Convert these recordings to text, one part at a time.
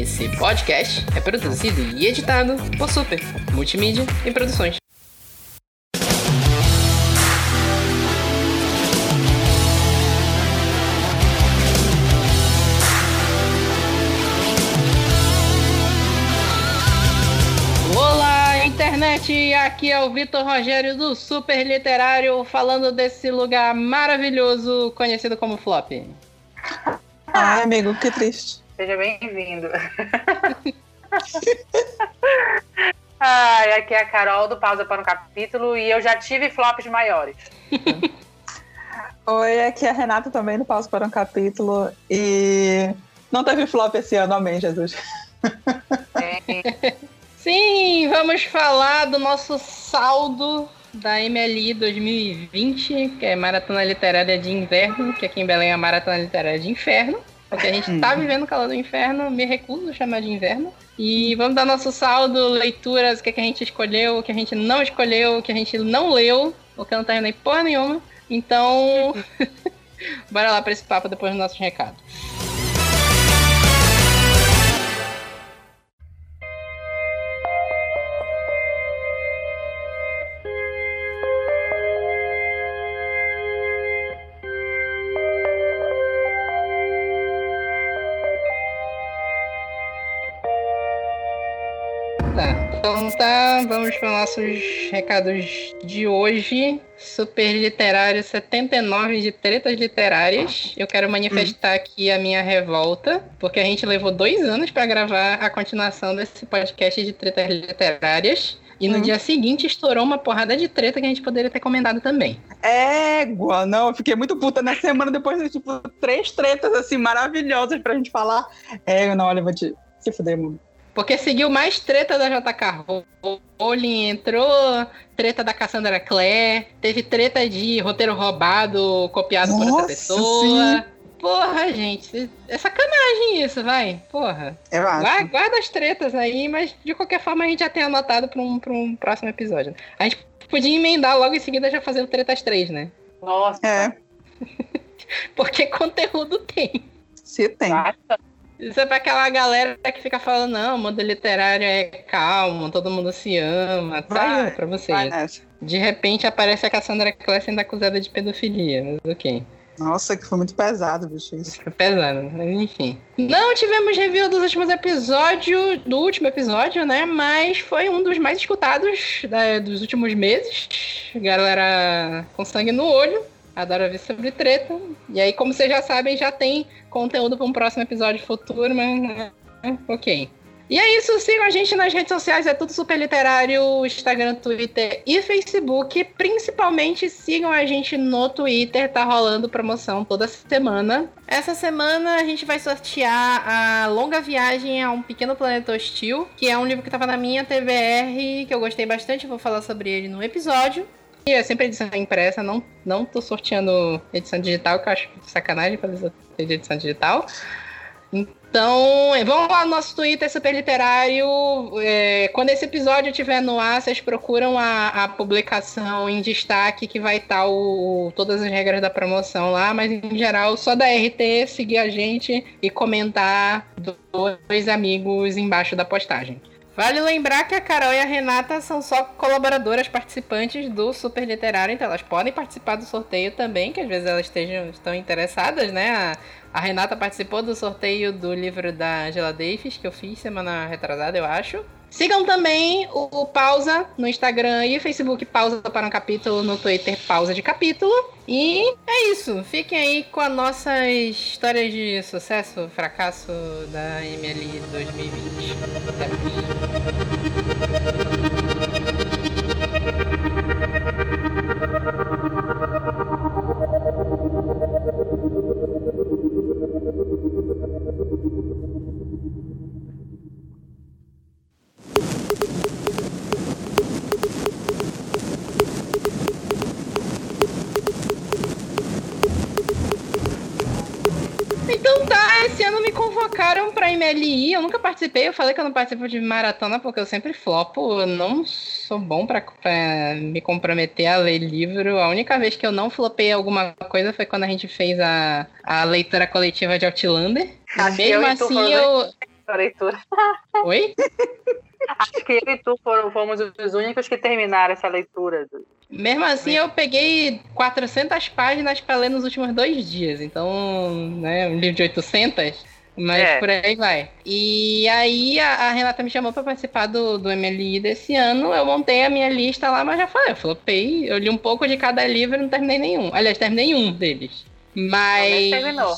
Esse podcast é produzido e editado por Super Multimídia e Produções. Internet! Aqui é o Vitor Rogério do Super Literário falando desse lugar maravilhoso conhecido como Flop. Ai, amigo, que triste. Seja bem-vindo. Ai, aqui é a Carol do Pausa para um Capítulo e eu já tive flops maiores. Oi, aqui é a Renata também do Pausa para um Capítulo e não teve flop esse ano, amém, Jesus. É, Sim, vamos falar do nosso saldo da MLI 2020, que é Maratona Literária de Inverno, que aqui em Belém é a Maratona Literária de Inferno. Porque a gente tá vivendo o calor do inferno, me recuso a chamar de inverno. E vamos dar nosso saldo, leituras, o que, é que a gente escolheu, o que a gente não escolheu, o que a gente não leu, o que eu não nem porra nenhuma. Então, bora lá pra esse papo depois do nosso recado. Tá, vamos para nossos recados de hoje. Super Literário 79 de tretas literárias. Eu quero manifestar aqui a minha revolta, porque a gente levou dois anos para gravar a continuação desse podcast de tretas literárias. E no Hum. dia seguinte estourou uma porrada de treta que a gente poderia ter comentado também. Égua, não, eu fiquei muito puta na semana depois de, tipo, três tretas, assim, maravilhosas pra gente falar. É, não, olha, eu vou te se fuder, mano. Porque seguiu mais treta da JK Rowling, entrou treta da Cassandra Clare, teve treta de roteiro roubado, copiado por outra Nossa, pessoa. sim. Porra, gente, é sacanagem isso, vai. Porra. Eu acho. Gua- Guarda as tretas aí, mas de qualquer forma a gente já tem anotado pra um, pra um próximo episódio. A gente podia emendar logo em seguida já fazer o Tretas 3, né? nossa, É, Porque conteúdo tem. se tem. basta. Isso é pra aquela galera que fica falando, não, o mundo literário é calmo, todo mundo se ama. Tá Vai, pra vocês. De repente aparece a Cassandra Clare sendo acusada de pedofilia, mas ok. Nossa, que foi muito pesado, bicho, isso. Foi pesado, mas enfim. Não tivemos review dos últimos episódios, do último episódio, né? Mas foi um dos mais escutados da- dos últimos meses. Galera com sangue no olho. Adoro ver sobre treta. E aí, como vocês já sabem, já tem conteúdo para um próximo episódio futuro, mas. né, ok. E é isso, sigam a gente nas redes sociais, é tudo super literário, Instagram, Twitter e Facebook. Principalmente sigam a gente no Twitter, tá rolando promoção toda semana. Essa semana a gente vai sortear a Longa Viagem a um Pequeno Planeta Hostil, que é um livro que tava na minha TBR, que eu gostei bastante, vou falar sobre ele no episódio. E é sempre edição impressa, não, não tô sorteando edição digital, que eu acho sacanagem fazer edição digital. Então, é, vão lá no nosso Twitter Super Literário. é, quando esse episódio estiver no ar, vocês procuram a, a publicação em destaque que vai estar o, todas as regras da promoção lá, mas em geral, só da RT seguir a gente e comentar dois amigos embaixo da postagem. Vale lembrar que a Carol e a Renata são só colaboradoras participantes do Super Literário, então elas podem participar do sorteio também, que às vezes elas estejam, estão interessadas, né? A, a Renata participou do sorteio do livro da Angela Davis, que eu fiz semana retrasada, eu acho. Sigam também o, Pausa no Instagram e Facebook Pausa para um Capítulo, no Twitter Pausa de Capítulo. E é isso. Fiquem aí com as nossas histórias de sucesso, fracasso da MLI 2020. Até mais. MLI, eu nunca participei, eu falei que eu não participo de maratona porque eu sempre flopo, eu não sou bom pra, pra me comprometer a ler livro. A única vez que eu não flopei alguma coisa foi quando a gente fez a, a leitura coletiva de Outlander. Acho Mesmo eu assim, eu, leitura. Oi? Acho que eu e tu foram, fomos os únicos que terminaram essa leitura. Mesmo assim, eu peguei 400 páginas para ler nos últimos dois dias. Então, né, um livro de 800, mas É. por aí vai. E aí, a, a Renata me chamou para participar do, do MLI desse ano. Eu montei a minha lista lá, mas já falei, eu flopei. Eu li um pouco de cada livro e não terminei nenhum. Aliás, terminei um deles. Mas. terminou.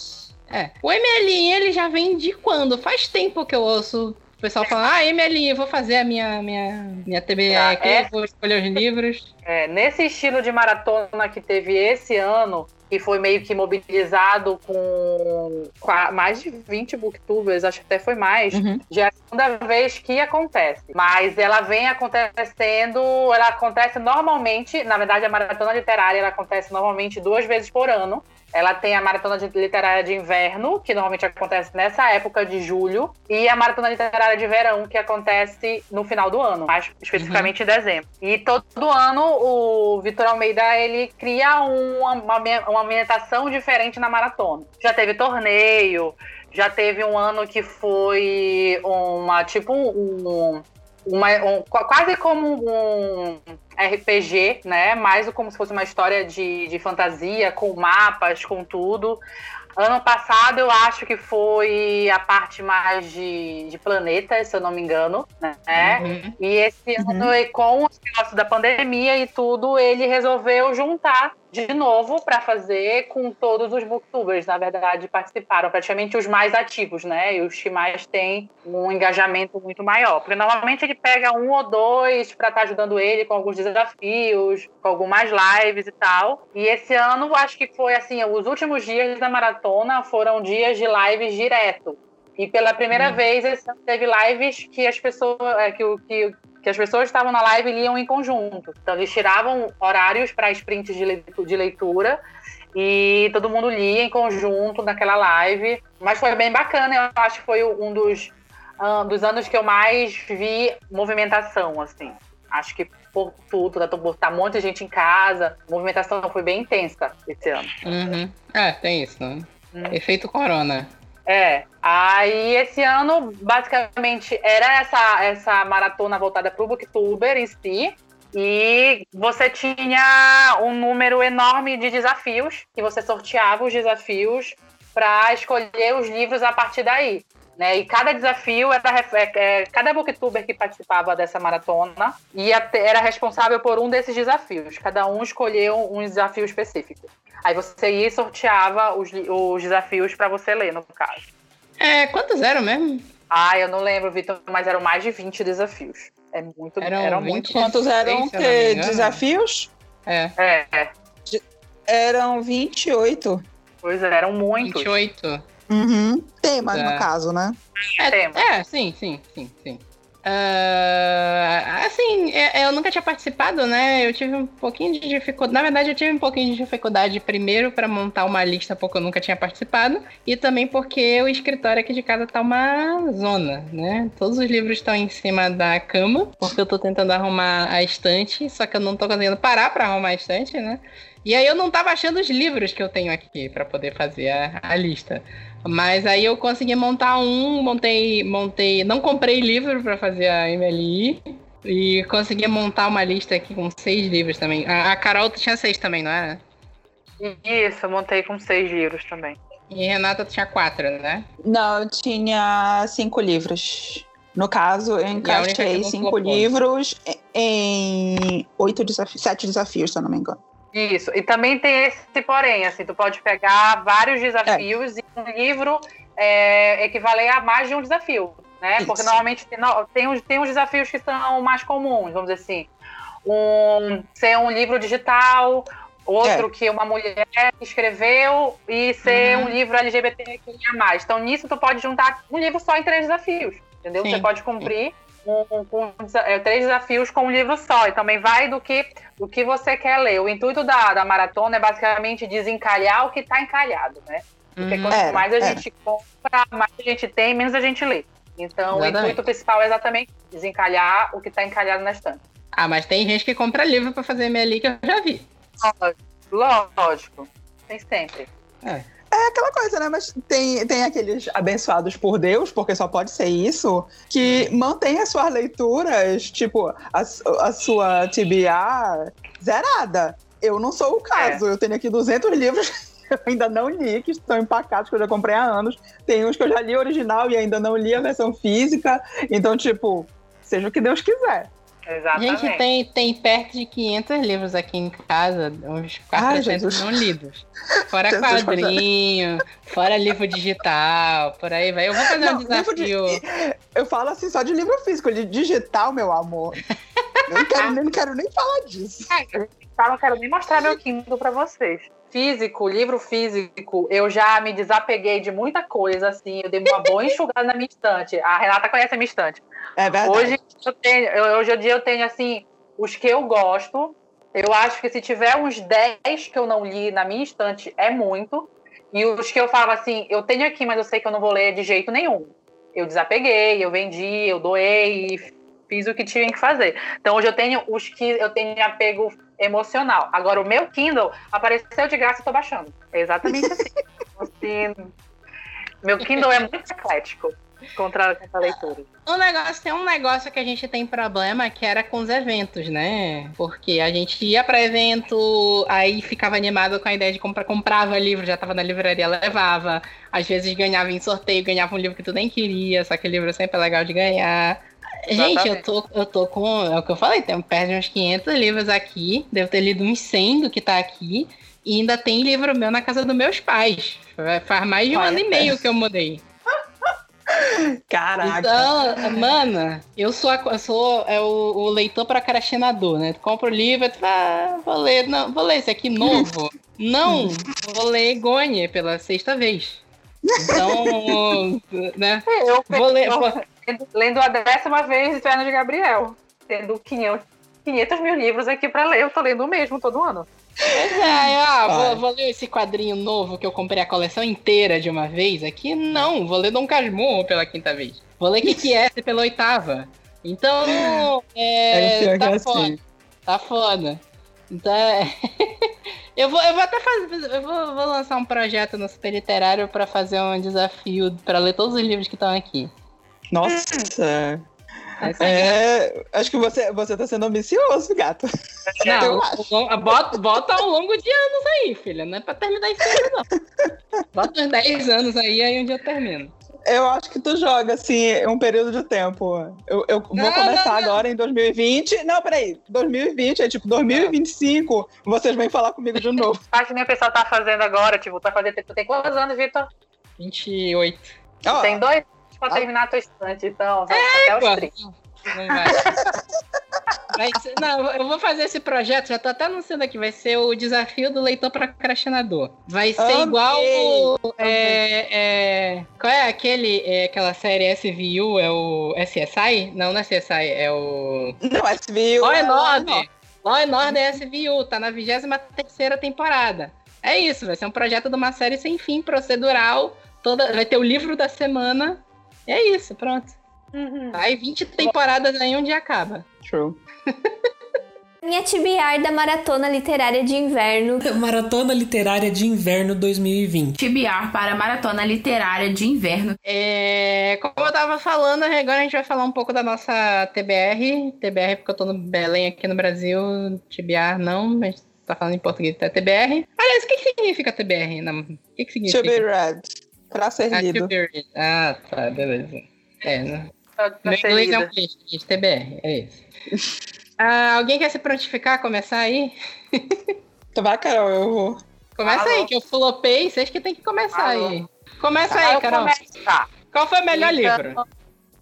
É. O MLI, ele já vem de quando? Faz tempo que eu ouço o pessoal falando, ah, MLI, eu vou fazer a minha, minha, minha TBE Ah, aqui, é? vou escolher os livros. É, nesse estilo de maratona que teve esse ano, que foi meio que mobilizado com mais de 20 booktubers, acho que até foi mais, Uhum. já é a segunda vez que acontece. Mas ela vem acontecendo, ela acontece normalmente, na verdade a maratona literária ela acontece normalmente duas vezes por ano. Ela tem a maratona literária de inverno, que normalmente acontece nessa época de julho, e a maratona literária de verão, que acontece no final do ano, mais especificamente em dezembro. E todo ano o Vitor Almeida ele cria uma, uma, uma ambientação diferente na maratona. Já teve torneio, já teve um ano que foi uma tipo um, uma, um- qu- quase como um RPG, né? Mais como se fosse uma história de, de fantasia, com mapas, com tudo. Ano passado eu acho que foi a parte mais de, de planetas, se eu não me engano, né? Uhum. E esse Uhum. ano, e com o negócio da pandemia e tudo, ele resolveu juntar de novo para fazer com todos os booktubers, na verdade, participaram, praticamente os mais ativos, né? E os que mais têm um engajamento muito maior. Porque normalmente ele pega um ou dois para estar ajudando ele com alguns desafios, com algumas lives e tal. E esse ano, acho que foi assim, os últimos dias da maratona foram dias de lives direto. E pela primeira Hum. vez teve lives que as pessoas é, que, que, que as pessoas estavam na live e liam em conjunto. Então eles tiravam horários para sprints de leitu- de leitura e todo mundo lia em conjunto naquela live. Mas foi bem bacana, eu acho que foi um dos, ah, dos anos que eu mais vi movimentação, assim. Acho que por tudo, tá, por tá um monte de gente em casa, a movimentação foi bem intensa esse ano. Uhum. É, tem isso, né? Hum. Efeito corona. É, aí esse ano basicamente era essa, essa maratona voltada para o booktuber em si. E você tinha um número enorme de desafios, que você sorteava os desafios para escolher os livros a partir daí. Né? E cada desafio era é, é, cada booktuber que participava dessa maratona ia ter- era responsável por um desses desafios. Cada um escolheu um desafio específico. Aí você ia e sorteava os, os desafios para você ler, no caso. É, quantos eram mesmo? Ah, eu não lembro, Vitor, mas eram mais de 20 desafios. É muito, Eram eram 20. muito. Quantos eram que desafios? É, É, é. Eram 28. Pois é, eram muitos. 28. Uhum. Temas, Tá. no caso, né? É, é, sim, sim, sim, sim. Ah, assim, eu nunca tinha participado, né? Eu tive um pouquinho de dificuldade. Na verdade, eu tive um pouquinho de dificuldade primeiro para montar uma lista, porque eu nunca tinha participado, e também porque o escritório aqui de casa tá uma zona, né? Todos os livros estão em cima da cama, porque eu tô tentando arrumar a estante, só que eu não tô conseguindo parar para arrumar a estante, né? E aí eu não tava achando os livros que eu tenho aqui para poder fazer a, a lista. Mas aí eu consegui montar um, montei, montei, não comprei livro para fazer a MLI e consegui montar uma lista aqui com seis livros também. A, a Carol tinha seis também, não era? Isso, eu montei com seis livros também. E Renata tinha quatro, né? Não, eu tinha cinco livros. No caso, eu encaixei cinco livros em oito desafios, sete desafios, se eu não me engano. Isso. E também tem esse porém, assim, tu pode pegar vários desafios e um livro é, equivaler a mais de um desafio, né? Porque Isso. normalmente tem, tem, uns, tem uns desafios que são mais comuns, vamos dizer assim. Um, ser um livro digital, outro que uma mulher escreveu e ser Uhum. um livro LGBTQIA+. Então, nisso, tu pode juntar um livro só em três desafios, entendeu? Sim. Você pode cumprir um- com desa- é, três desafios com um livro só. E também vai do que, do que você quer ler. O intuito da, da maratona é basicamente desencalhar o que está encalhado, né? Porque Uhum. quanto mais a gente compra, mais a gente tem, menos a gente lê. Então, o Exatamente. intuito principal é exatamente desencalhar o que está encalhado na estante. Ah, mas tem gente que compra livro para fazer MLI que eu já vi. Lógico. Tem sempre. É aquela coisa, né? Mas tem, tem aqueles abençoados por Deus, porque só pode ser isso, que mantém as suas leituras, tipo, a, a sua TBA zerada. Eu não sou o caso. É. Eu tenho aqui 200 livros que eu ainda não li, que estão empacados, que eu já comprei há anos. Tem uns que eu já li original e ainda não li a versão física. Então, tipo, seja o que Deus quiser. Exatamente. Gente, tem, tem perto de 500 livros aqui em casa, uns 400 não lidos. Fora quadrinho, fora livro digital, por aí vai. Eu vou fazer não, um desafio. De, eu falo assim só de livro físico, de digital, meu amor. Eu não quero, não quero nem falar disso. Eu não quero nem mostrar meu Kindle pra vocês físico, livro físico, eu já me desapeguei de muita coisa, assim, eu dei uma boa enxugada na minha estante. A Renata conhece a minha estante. É verdade. Hoje eu tenho, hoje em dia eu tenho, assim, os que eu gosto. Eu acho que se tiver uns 10 que eu não li na minha estante, é muito. E os que eu falo assim, eu tenho aqui, mas eu sei que eu não vou ler de jeito nenhum. Eu desapeguei, eu vendi, eu doei, fiz o que tinha que fazer. Então hoje eu tenho os que eu tenho apego emocional. Agora o meu Kindle apareceu de graça e tô baixando. É exatamente assim. assim. Meu Kindle é muito eclético contra essa leitura. Um negócio, tem um negócio que a gente tem problema que era com os eventos, né? Porque a gente ia para evento, aí ficava animado com a ideia de comprar, comprava livro, já tava na livraria, levava. Às vezes ganhava em sorteio, ganhava um livro que tu nem queria, só que o livro sempre é legal de ganhar. Gente, eu tô, eu tô com. É o que eu falei, tem perto de uns 500 livros aqui. Devo ter lido uns 100 do que tá aqui. E ainda tem livro meu na casa dos meus pais. Faz mais de um Olha, ano e meio que eu mudei. Caraca. Então, mana, eu sou, a, eu sou é o, o leitor procrastinador, né? Tu compra o livro e tu fala, ah, vou ler, não, vou ler esse aqui novo. não, vou ler Gonye pela sexta vez. Então, né? Eu, vou ler. Lendo, lendo a décima vez Inferno de Gabriel. Tendo 500, 500 mil livros aqui pra ler, eu tô lendo o mesmo todo ano. É, ah, vou, vou, ler esse quadrinho novo que eu comprei a coleção inteira de uma vez aqui. Não, vou ler Dom Casmurro pela quinta vez. Vou ler que que é pela oitava. Então, é, é tá, foda, assim. tá foda. Então, é... eu vou, eu vou até fazer, eu vou, vou lançar um projeto no Super Literário para fazer um desafio para ler todos os livros que estão aqui. Nossa! É, acho que você, você tá sendo ambicioso, gato. Não, bota, bota ao longo de anos aí, filha. Não é pra terminar esse ano, não. Bota uns 10 anos aí, aí um dia eu termino. Eu acho que tu joga, assim, um período de tempo. Eu, eu vou começar não, não. agora em 2020. Não, peraí. 2020, é tipo 2025, vocês vêm falar comigo de novo. Acho que nem o pessoal tá fazendo agora, tipo, tá fazendo. Tu tem quantos anos, Vitor? 28. Oh. Tem dois pra terminar a tua estante, então. Vai é, até os 30. Não vai. Ser, não, eu vou fazer esse projeto, já tô até anunciando aqui, vai ser o desafio do leitor procrastinador. Vai ser okay. igual o, é, é, qual é aquele, é, aquela série SVU, é o SSI? Não, não é CSI, é o... Não, SVU Law and Order. Law and Order é SVU, tá na 23ª temporada. É isso, vai ser um projeto de uma série sem fim, procedural, toda, vai ter o livro da semana, é isso, pronto. Uhum. Aí 20 temporadas aí onde acaba. True. Minha TBR da Maratona Literária de Inverno. Maratona Literária de Inverno 2020. TBR para a Maratona Literária de Inverno. É, como eu tava falando, agora a gente vai falar um pouco da nossa TBR. TBR porque eu tô no Belém aqui no Brasil. TBR não, a gente tá falando em português, tá TBR. Aliás, o que, significa TBR? Não, o que, que significa? To be read. Pra ser ah, lido. Ah, tá, beleza. É, né? Meu inglês é um peixe, gente, TBR, é isso. ah, alguém quer se prontificar, começar aí? Vai, Carol, eu vou. Começa Alô. aí, que eu flopei, vocês que tem que começar Alô. aí. Começa aí, Carol. Qual foi o melhor então, livro?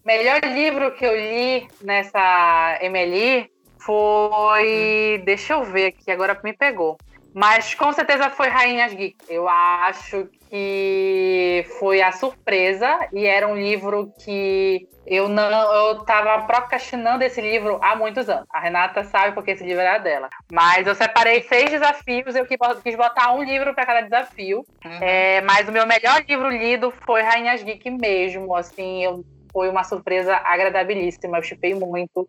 melhor livro que eu li nessa MLI foi. Hum. Deixa eu ver aqui, agora me pegou. Mas com certeza foi Rainhas Geek. Eu acho que foi a surpresa e era um livro que eu não eu tava procrastinando esse livro há muitos anos. A Renata sabe porque esse livro era dela. Mas eu separei seis desafios, eu quis botar um livro para cada desafio. Uhum. É, mas o meu melhor livro lido foi Rainhas Geek mesmo. Assim, eu, foi uma surpresa agradabilíssima. Eu chipei muito.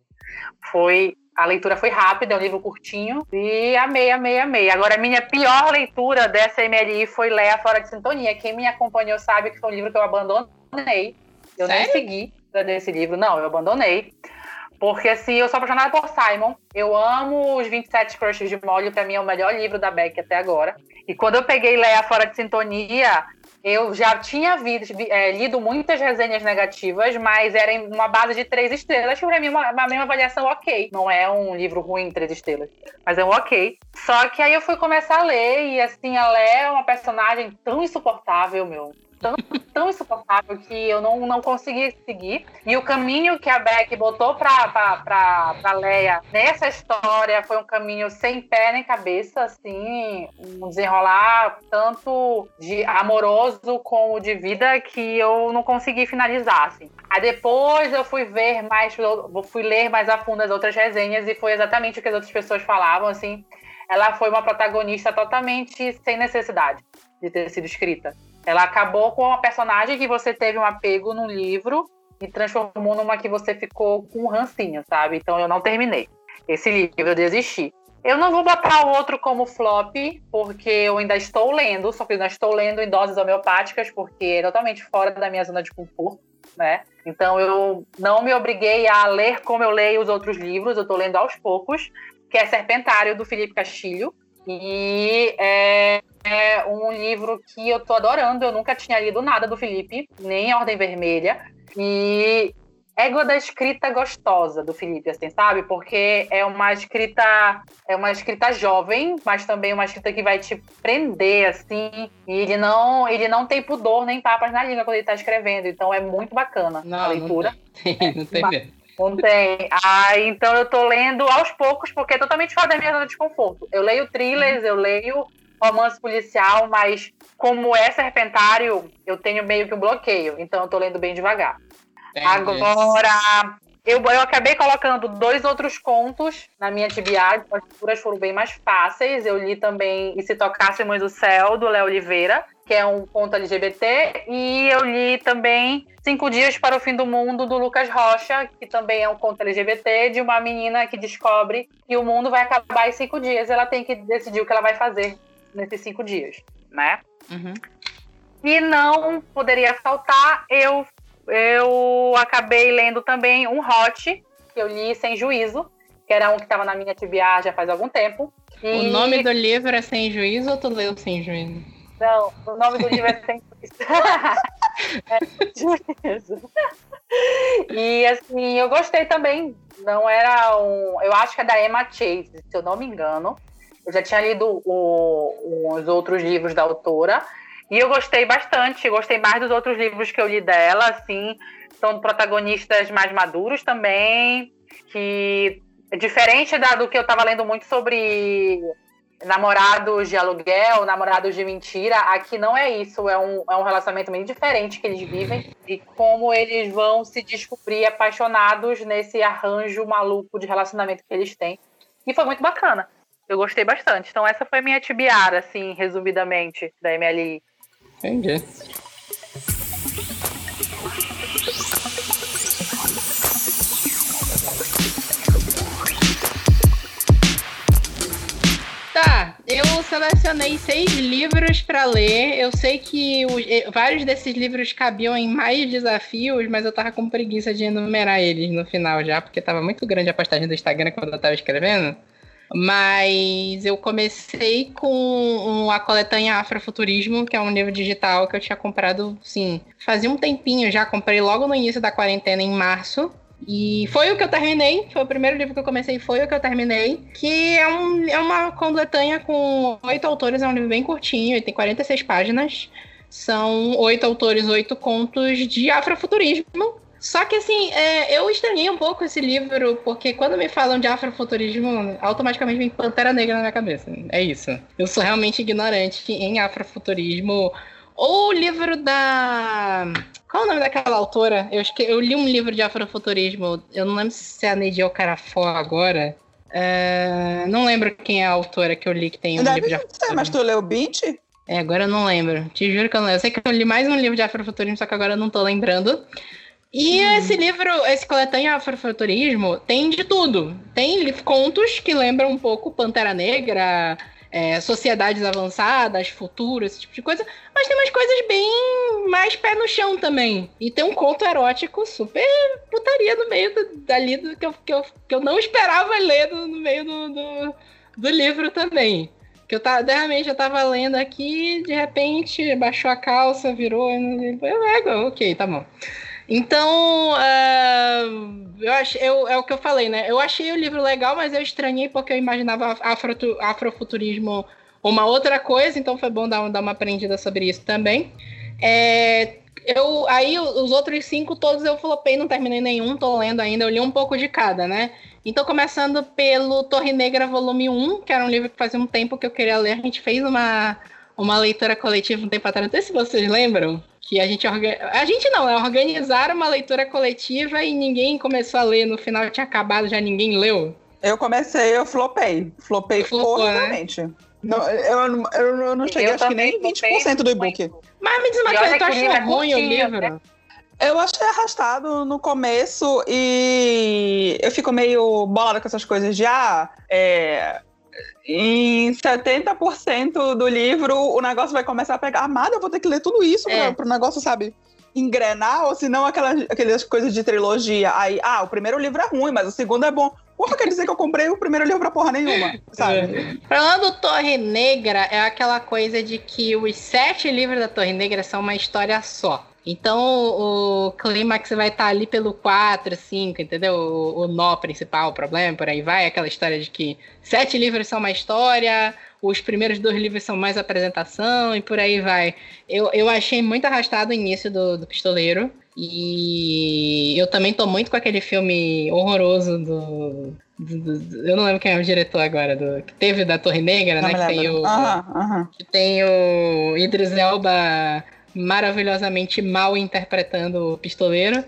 Foi A leitura foi rápida, é um livro curtinho. E amei, amei, amei. Agora, a minha pior leitura dessa MLI foi Leia Fora de Sintonia. Quem me acompanhou sabe que foi um livro que eu abandonei. Eu Sério? nem segui desse livro. Não, eu abandonei. Porque, assim, eu sou apaixonada por Simon. Eu amo os 27 Crushes de Molly. Pra mim, é o melhor livro da Beck até agora. E quando eu peguei Leia Fora de Sintonia, eu já tinha é, lido muitas resenhas negativas, mas era uma base de três estrelas, que pra mim é uma, uma mesma avaliação ok. Não é um livro ruim, três estrelas, mas é um ok. Só que aí eu fui começar a ler, e assim, ela é uma personagem tão insuportável, meu. Tão, tão insuportável que eu não, não consegui seguir. E o caminho que a Beck botou pra, pra, pra, pra Leia nessa história foi um caminho sem pé nem cabeça, assim, um desenrolar tanto de amoroso como de vida que eu não consegui finalizar, assim. Aí depois eu fui ver mais, fui ler mais a fundo as outras resenhas e foi exatamente o que as outras pessoas falavam, assim. Ela foi uma protagonista totalmente sem necessidade de ter sido escrita. Ela acabou com uma personagem que você teve um apego no livro e transformou numa que você ficou com um rancinho, sabe? Então eu não terminei esse livro, eu desisti. Eu não vou botar o outro como flop, porque eu ainda estou lendo, só que eu ainda estou lendo em doses homeopáticas, porque é totalmente fora da minha zona de conforto, né? Então eu não me obriguei a ler como eu leio os outros livros, eu estou lendo aos poucos, que é Serpentário, do Felipe Castilho. E é, é um livro que eu tô adorando. Eu nunca tinha lido nada do Felipe, nem Ordem Vermelha. E égua da escrita gostosa do Felipe, assim, sabe? Porque é uma escrita, é uma escrita jovem, mas também uma escrita que vai te prender, assim. E ele não, ele não tem pudor nem papas na língua quando ele tá escrevendo. Então é muito bacana a Não, leitura. não tem, não tem Mas- mesmo. Não tem. Ah, então eu tô lendo aos poucos, porque é totalmente fora da minha zona de conforto. Eu leio thrillers, eu leio romance policial, mas como é serpentário, eu tenho meio que um bloqueio. Então eu tô lendo bem devagar. Agora, eu, eu acabei colocando dois outros contos na minha TBA, as leituras foram bem mais fáceis. Eu li também E Se Tocássemos o Céu, do Léo Oliveira, que é um conto LGBT, e eu li também Cinco Dias para o Fim do Mundo, do Lucas Rocha, que também é um conto LGBT, de uma menina que descobre que o mundo vai acabar em cinco dias. Ela tem que decidir o que ela vai fazer nesses cinco dias, né? Uhum. E não poderia faltar, eu, eu acabei lendo também um hot, que eu li sem juízo, que era um que estava na minha TBA já faz algum tempo. O E- nome do livro é Sem Juízo ou tu leu Sem Juízo? Não, o nome do livro é sem é juízo. E assim, eu gostei também. Não era um. Eu acho que é da Emma Chase, se eu não me engano. Eu já tinha lido o- os outros livros da autora. E eu gostei bastante. Gostei mais dos outros livros que eu li dela, assim. São protagonistas mais maduros também. Que diferente da, do que eu estava lendo muito sobre namorados de aluguel, namorados de mentira, aqui não é isso, é um, é um relacionamento meio diferente que eles vivem e como eles vão se descobrir apaixonados nesse arranjo maluco de relacionamento que eles têm. E foi muito bacana. Eu gostei bastante. Então essa foi minha tibiara, assim, resumidamente, da MLI. Entendi. Selecionei seis livros pra ler. Eu sei que os- eh, vários desses livros cabiam em mais desafios, mas eu tava com preguiça de enumerar eles no final já, porque tava muito grande a postagem do Instagram quando eu tava escrevendo. Mas eu comecei com a coletânea Afrofuturismo, que é um livro digital que eu tinha comprado, sim, fazia um tempinho já. Comprei logo no início da quarentena, em março. E foi o que eu terminei. Foi o primeiro livro que eu comecei, foi o que eu terminei. Que é, um, é uma coletânea com oito autores, é um livro bem curtinho, ele tem 46 páginas. São oito autores, oito contos de afrofuturismo. Só que assim, é, eu estranhei um pouco esse livro, porque quando me falam de afrofuturismo, automaticamente vem Pantera Negra na minha cabeça. É isso. Eu sou realmente ignorante em afrofuturismo. Ou o livro da. Qual é o nome daquela autora? Eu, esque- eu li um livro de afrofuturismo. Eu não lembro se é a Neide Carafó agora. É, Não lembro quem é a autora que eu li que tem um livro de afrofuturismo. mas tu leu Beat? É, agora eu não lembro. Te juro que eu não lembro. Eu sei que eu li mais um livro de afrofuturismo, só que agora eu não tô lembrando. E esse livro, esse coletânea Afrofuturismo, tem de tudo. Tem contos que lembram um pouco Pantera Negra, é, sociedades avançadas, futuro, esse tipo de coisa. Mas tem umas coisas bem mais pé no chão também. E tem um conto erótico super putaria no meio do, dali do, que, eu, que, eu, que eu não esperava ler no, no meio do, do, do livro também. Que eu tava, de repente eu tava lendo aqui, de repente baixou a calça, virou. Eu, é, ok, tá bom. Então, ah, eu ach, eu, é o que eu falei, né? Eu achei o livro legal, mas eu estranhei porque eu imaginava afro, afrofuturismo uma outra coisa, então foi bom dar, dar uma aprendida sobre isso também. É, eu, aí os outros cinco, todos eu flopei, não terminei nenhum, tô lendo ainda, eu li um pouco de cada, né? Então, começando pelo Torre Negra, volume 1, que era um livro que fazia um tempo que eu queria ler, a gente fez uma, uma leitura coletiva um tempo atrás, não sei se vocês lembram, que a gente a gente não, né? Organizaram uma leitura coletiva e ninguém começou a ler, no final tinha acabado, já ninguém leu. Eu comecei, eu flopei. Flopei Flopou, né? Não, eu, não- eu, eu não cheguei, Eu acho que nem também 20% do e-book. Mas me diz uma coisa, tu é achou ruim o curtinho, livro? né? Eu achei arrastado no começo e eu fico meio bolada com essas coisas de ah, é, em 70% do livro o negócio vai começar a pegar. Amada, eu vou ter que ler tudo isso É. para o negócio, sabe? Engrenar, ou senão aquelas, aquelas coisas de trilogia. Aí, ah, o primeiro livro é ruim, mas o segundo é bom. Porra, quer dizer que eu comprei o primeiro livro pra porra nenhuma, sabe? Falando do Torre Negra, é aquela coisa de que os sete livros da Torre Negra são uma história só. Então o clímax vai estar ali pelo 4, 5, entendeu? O, o nó principal, o problema, por aí vai. Aquela história de que sete livros são uma história, os primeiros dois livros são mais apresentação e por aí vai. Eu, eu achei muito arrastado o início do, do Pistoleiro. E eu também tô muito com aquele filme horroroso do. do- do- eu não lembro quem é o diretor agora, do, que teve da Torre Negra, Não né? Que tem, o, que tem o Idris Elba maravilhosamente mal interpretando o pistoleiro.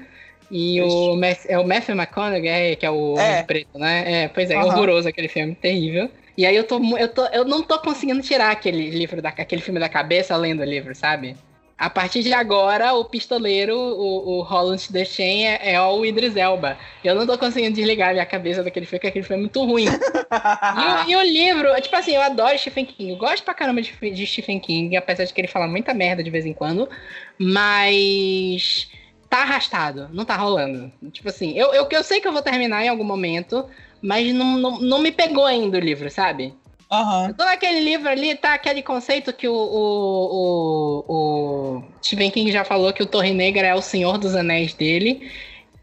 E o, é o Matthew McConaughey, que é o É. Preto, né? É, pois é, Aham. horroroso aquele filme, terrível. E aí eu tô, eu tô, eu não tô conseguindo tirar aquele livro da, aquele filme da cabeça lendo o livro, sabe? A partir de agora, o pistoleiro, o, o Holland Deschain é, é o Idris Elba. Eu não tô conseguindo desligar minha cabeça daquele filme, porque aquele filme é muito ruim. E e o livro, tipo assim, eu adoro Stephen King. Eu gosto pra caramba de, de Stephen King, apesar de que ele fala muita merda de vez em quando. Mas tá arrastado, não tá rolando. Tipo assim, eu, eu, eu sei que eu vou terminar em algum momento, mas não, não, não me pegou ainda o livro, sabe? Aham. Eu tô naquele livro ali, tá aquele conceito que o, o, o, o Stephen King já falou que o Torre Negra é o senhor dos anéis dele.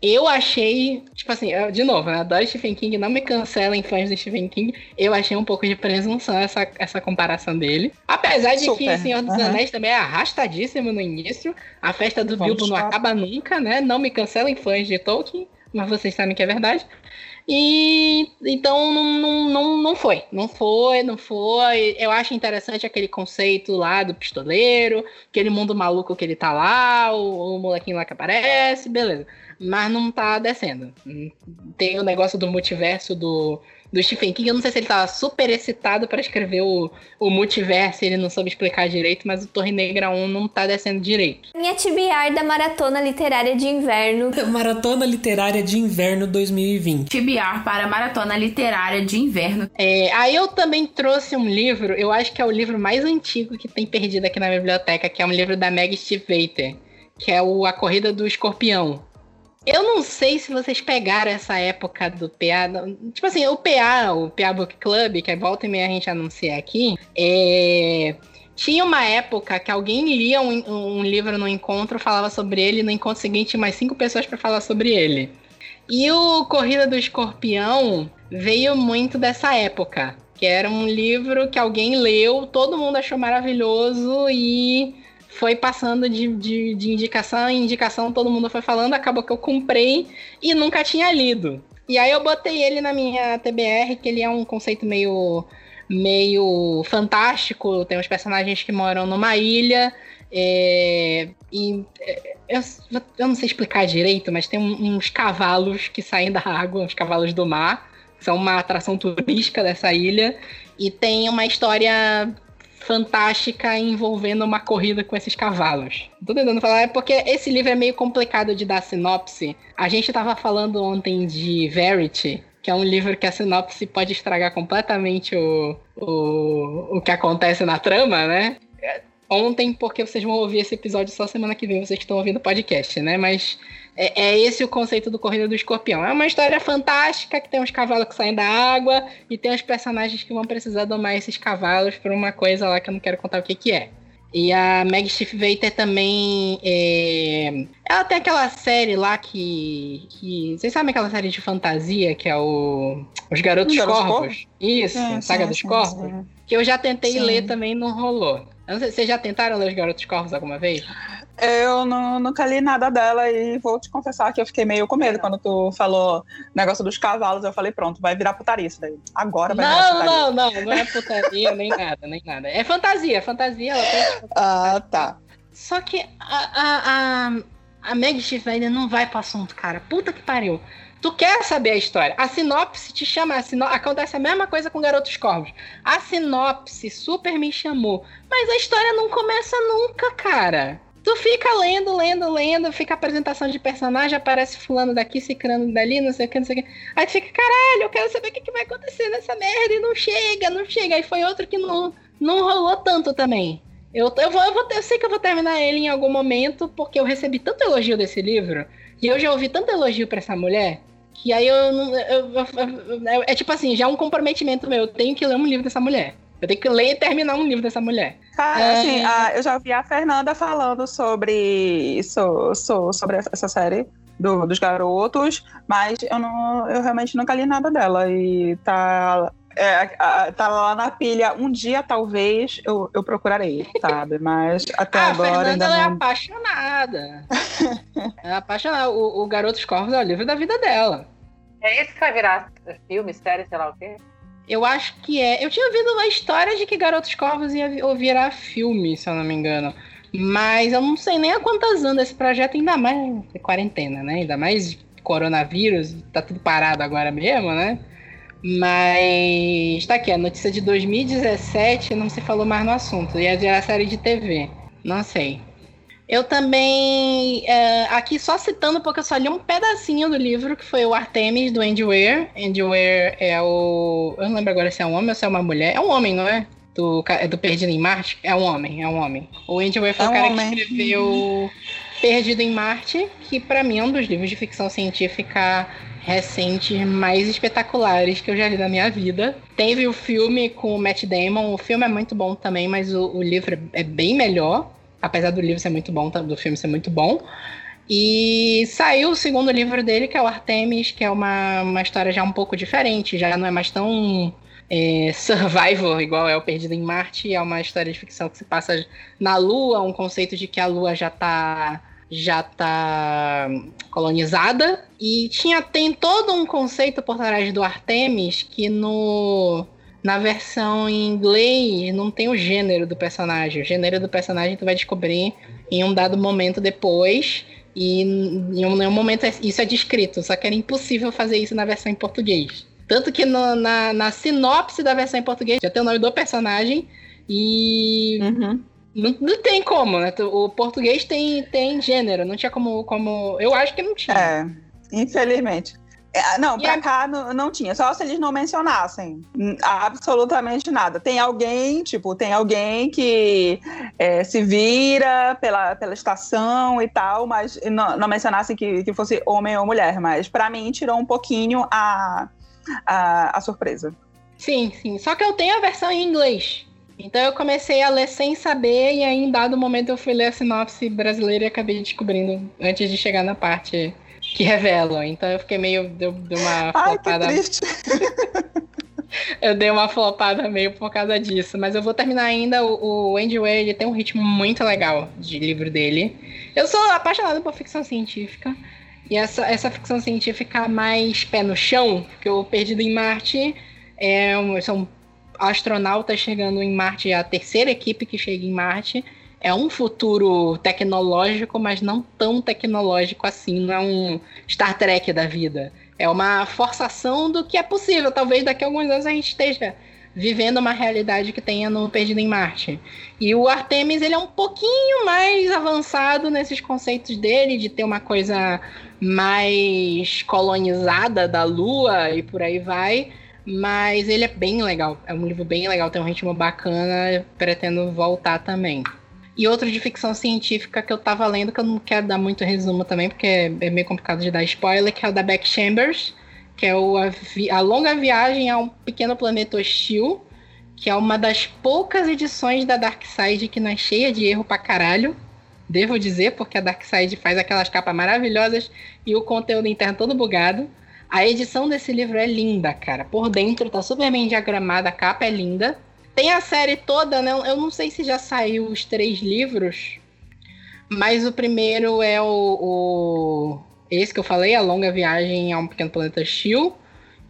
Eu achei, tipo assim, eu- de novo, né? Adoro Stephen King, não me cancelem fãs do Stephen King. Eu achei um pouco de presunção essa, essa comparação dele. Apesar de que Super, Senhor dos aham. Anéis também é arrastadíssimo no início. A festa do Vamos Bilbo não lá. acaba nunca, né? Não me cancelem fãs de Tolkien, mas vocês sabem que é verdade. E então não, não, não, não foi. Não foi, não foi. Eu acho interessante aquele conceito lá do pistoleiro, aquele mundo maluco que ele tá lá, o, o molequinho lá que aparece, beleza. Mas não tá descendo. Tem o negócio do multiverso do, do Stephen King. Eu não sei se ele tava super excitado pra escrever o, o multiverso e ele não soube explicar direito, mas o Torre Negra 1 não tá descendo direito. Minha TBR da Maratona Literária de Inverno. Maratona Literária de Inverno 2020. TBR para Maratona Literária de Inverno. É, aí eu também trouxe um livro, eu acho que é o livro mais antigo que tem perdido aqui na biblioteca, que é um livro da Meg Stiefvater, que é o A Corrida do Escorpião. Eu não sei se vocês pegaram essa época do PA. Tipo assim, o PA, o PA Book Club, que é volta e meia a gente anuncia aqui, é, tinha uma época que alguém lia um, um livro no encontro, falava sobre ele, no encontro seguinte mais cinco pessoas para falar sobre ele. E o Corrida do Escorpião veio muito dessa época, que era um livro que alguém leu, todo mundo achou maravilhoso e foi passando de, de, de indicação em indicação, todo mundo foi falando, acabou que eu comprei e nunca tinha lido. E aí eu botei ele na minha TBR, que ele é um conceito meio meio fantástico, tem uns personagens que moram numa ilha, é, e é, eu, eu não sei explicar direito, mas tem uns cavalos que saem da água, uns cavalos do mar, são uma atração turística dessa ilha, e tem uma história fantástica envolvendo uma corrida com esses cavalos. Tô tentando falar, é porque esse livro é meio complicado de dar sinopse. A gente tava falando ontem de Verity, que é um livro que a sinopse pode estragar completamente o, o, o que acontece na trama, né? Ontem, porque vocês vão ouvir esse episódio só semana que vem, vocês estão ouvindo o podcast, né? Mas é, é, esse o conceito do Corrida do Escorpião. É uma história fantástica que tem uns cavalos que saem da água e tem os personagens que vão precisar domar esses cavalos por uma coisa lá que eu não quero contar o que, que é. E a Meg Stiefvater também. É... Ela tem aquela série lá que, que. Vocês sabem aquela série de fantasia que é o. Os Garotos, Garotos Corvos? Corvos? Isso, é, Saga sim, dos sim, Corvos. Sim. Que eu já tentei ler também não rolou. Vocês já tentaram ler Os Garotos Corvos alguma vez? Eu não, nunca li nada dela e vou te confessar que eu fiquei meio com medo quando tu falou negócio dos cavalos. Eu falei, pronto, vai virar putaria isso daí. Agora vai não, virar putaria. Não, não, não, não é putaria nem nada, nem nada. É fantasia, fantasia. Ela tem ah, tá. Só que a, a, a, a Meg ainda não vai pro assunto, cara. Puta que pariu. Tu quer saber a história. A sinopse te chama. A sinop... Acontece a mesma coisa com Garotos Corvos. A sinopse super me chamou. Mas a história não começa nunca, cara. Tu fica lendo, lendo, lendo, fica apresentação de personagem, aparece fulano daqui, cicrano dali, não sei o que, não sei o que. Aí tu fica, caralho, eu quero saber o que, que vai acontecer nessa merda e não chega, não chega. Aí foi outro que não, não rolou tanto também. Eu, eu, vou, eu, vou, eu sei que eu vou terminar ele em algum momento, porque eu recebi tanto elogio desse livro, e eu já ouvi tanto elogio para essa mulher, que aí eu não. é tipo assim, já é um comprometimento meu. Eu tenho que ler um livro dessa mulher. Eu tenho que ler e terminar um livro dessa mulher. Cara, é... assim, a, eu já ouvi a Fernanda falando sobre isso, sobre essa série do, dos garotos, mas eu não, eu realmente nunca li nada dela e tá é, tá lá na pilha. Um dia, talvez, eu, eu procurarei, sabe? Mas até ah, agora. A Fernanda ainda é não... apaixonada. é apaixonada. O, o Garotos Corvos é o livro da vida dela. É esse que vai virar filme, série, sei lá o quê? Eu acho que é. Eu tinha ouvido uma história de que Garotos Corvos ia virar filme, se eu não me engano. Mas eu não sei nem há quantas anos esse projeto, ainda mais quarentena, né? Ainda mais coronavírus, tá tudo parado agora mesmo, né? Mas tá aqui, a notícia de 2017 não se falou mais no assunto. Ia virar série de TV. Não sei. Eu também, é, aqui só citando, porque eu só li um pedacinho do livro, que foi o Artemis, do Andy Weir. Andy Weir é o... Eu não lembro agora se é um homem ou se é uma mulher. É um homem, não é? Do, é do Perdido em Marte? É um homem, é um homem. O Andy Weir foi é o cara homem. que escreveu Perdido em Marte, que para mim é um dos livros de ficção científica recentes mais espetaculares que eu já li na minha vida. Teve o filme com o Matt Damon, o filme é muito bom também, mas o, o livro é bem melhor apesar do livro ser muito bom, do filme ser muito bom. E saiu o segundo livro dele, que é o Artemis, que é uma, uma história já um pouco diferente, já não é mais tão é, survival, igual é o Perdido em Marte, é uma história de ficção que se passa na Lua, um conceito de que a Lua já está já tá colonizada e tinha tem todo um conceito por trás do Artemis que no na versão em inglês, não tem o gênero do personagem. O gênero do personagem tu vai descobrir em um dado momento depois. E em um, momento é, isso é descrito, só que era impossível fazer isso na versão em português. Tanto que no, na, na sinopse da versão em português já tem o nome do personagem e uhum. não, não tem como, né? O português tem, tem gênero, não tinha como, como. Eu acho que não tinha. É, infelizmente. É, não, pra cá não, não tinha, só se eles não mencionassem absolutamente nada. Tem alguém, tipo, tem alguém que é, se vira pela, pela estação e tal, mas não, não mencionassem que, que fosse homem ou mulher, mas para mim tirou um pouquinho a, a, a surpresa. Sim, sim. Só que eu tenho a versão em inglês. Então eu comecei a ler sem saber, e aí em dado momento eu fui ler a sinopse brasileira e acabei descobrindo antes de chegar na parte que revelam. Então eu fiquei meio. Deu, deu uma Ai, flopada. Que triste. eu dei uma flopada meio por causa disso. Mas eu vou terminar ainda. O, o Andy Way ele tem um ritmo muito legal de livro dele. Eu sou apaixonada por ficção científica. E essa, essa ficção científica mais pé no chão, que o Perdido em Marte é um, são astronautas chegando em Marte, é a terceira equipe que chega em Marte é um futuro tecnológico, mas não tão tecnológico assim, não é um Star Trek da vida. É uma forçação do que é possível. Talvez daqui a alguns anos a gente esteja vivendo uma realidade que tenha no Perdido em Marte. E o Artemis ele é um pouquinho mais avançado nesses conceitos dele de ter uma coisa mais colonizada da Lua e por aí vai. Mas ele é bem legal. É um livro bem legal, tem um ritmo bacana. Pretendo voltar também. E outro de ficção científica que eu tava lendo, que eu não quero dar muito resumo também, porque é meio complicado de dar spoiler, que é o da Beck Chambers, que é o, a, a Longa Viagem a um Pequeno Planeta Hostil, que é uma das poucas edições da Dark Side que não é cheia de erro pra caralho. Devo dizer, porque a Dark Side faz aquelas capas maravilhosas e o conteúdo interno todo bugado. A edição desse livro é linda, cara. Por dentro tá super bem diagramada, a capa é linda. Tem a série toda, né? Eu não sei se já saiu os três livros, mas o primeiro é o, o esse que eu falei, A Longa Viagem a um Pequeno Planeta Chill.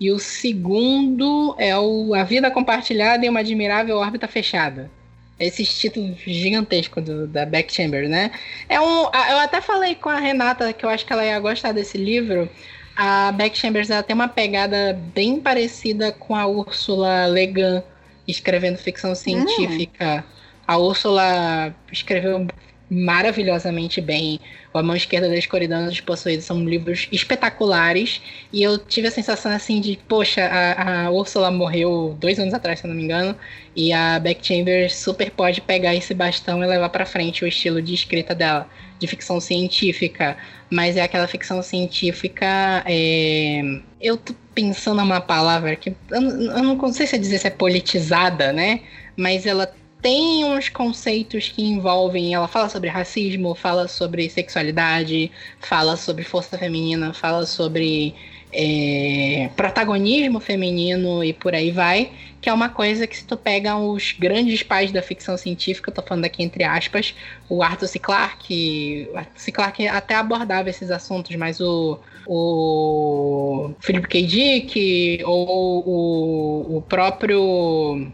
E o segundo é o A Vida Compartilhada em uma Admirável Órbita Fechada. Esses títulos gigantescos do, da Beck Chamber, né? É um, eu até falei com a Renata que eu acho que ela ia gostar desse livro. A Beck Chambers ela tem uma pegada bem parecida com a Úrsula Le Guin escrevendo ficção científica. Hum. A Úrsula escreveu maravilhosamente bem. O A Mão Esquerda da Escuridão dos Possuídos são livros espetaculares. E eu tive a sensação assim de, poxa, a, a Úrsula morreu dois anos atrás, se eu não me engano. E a Beck Chambers super pode pegar esse bastão e levar para frente o estilo de escrita dela, de ficção científica. Mas é aquela ficção científica. É... Eu pensando numa palavra que. Eu, eu não sei se é dizer se é politizada, né? Mas ela tem uns conceitos que envolvem. Ela fala sobre racismo, fala sobre sexualidade, fala sobre força feminina, fala sobre é, protagonismo feminino e por aí vai. Que é uma coisa que se tu pega os grandes pais da ficção científica, eu tô falando aqui entre aspas, o Arthur C. Clarke, Arthur C. Clarke até abordava esses assuntos, mas o, o Philip K. Dick ou o, o próprio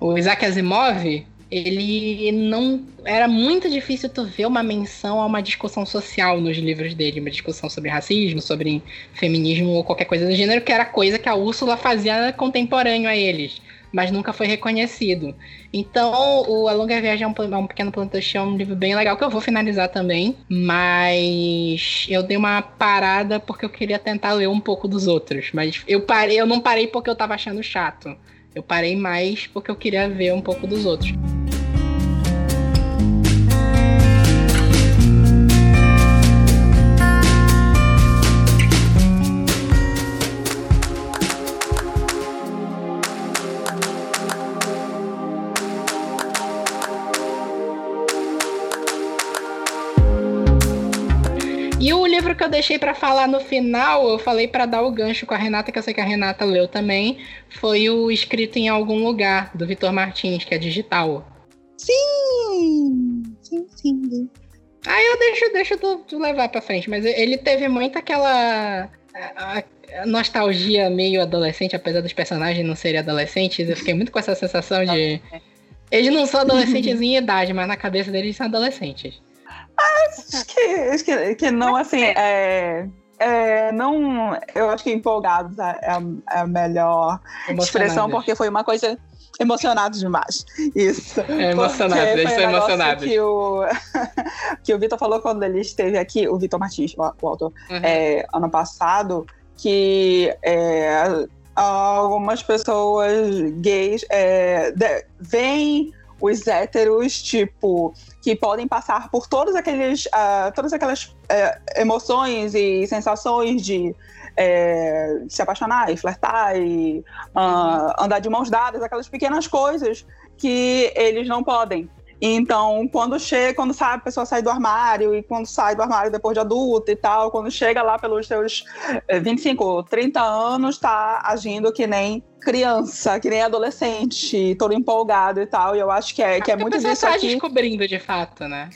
o Isaac Asimov, ele não. Era muito difícil tu ver uma menção a uma discussão social nos livros dele, uma discussão sobre racismo, sobre feminismo ou qualquer coisa do gênero, que era coisa que a Úrsula fazia contemporâneo a eles, mas nunca foi reconhecido. Então, o A Longa Viagem é um, é um Pequeno Planeta é um livro bem legal, que eu vou finalizar também, mas eu dei uma parada porque eu queria tentar ler um pouco dos outros, mas eu, parei, eu não parei porque eu tava achando chato. Eu parei mais porque eu queria ver um pouco dos outros. Livro que eu deixei para falar no final, eu falei para dar o gancho com a Renata, que eu sei que a Renata leu também, foi o Escrito em Algum Lugar, do Vitor Martins, que é digital. Sim! Sim, sim. Aí eu deixo, deixo tu, tu levar pra frente, mas ele teve muito aquela. A, a nostalgia meio adolescente, apesar dos personagens não serem adolescentes, eu fiquei muito com essa sensação de. Eles não são adolescentes em idade, mas na cabeça deles são adolescentes. Acho que, acho que, que não, assim, é, é, não, eu acho que empolgados é, é a, é a melhor expressão, porque foi uma coisa emocionados demais. Isso. É emocionado, eles são emocionados. Que o, que o Vitor falou quando ele esteve aqui, o Vitor Martins, o, o autor, uhum. é, ano passado, que é, algumas pessoas gays é, veem os héteros, tipo, que podem passar por todos aqueles, uh, todas aquelas uh, emoções e sensações de uh, se apaixonar e flertar e ah, andar de mãos dadas, aquelas pequenas coisas que eles não podem. Então, quando chega, quando sai, a pessoa sai do armário, e quando sai do armário depois de adulta e tal, quando chega lá pelos seus 25, eh, 30 anos, tá agindo que nem criança, que nem adolescente, todo empolgado e tal. E eu acho que é, que é muito disso tá aqui. descobrindo de fato, né?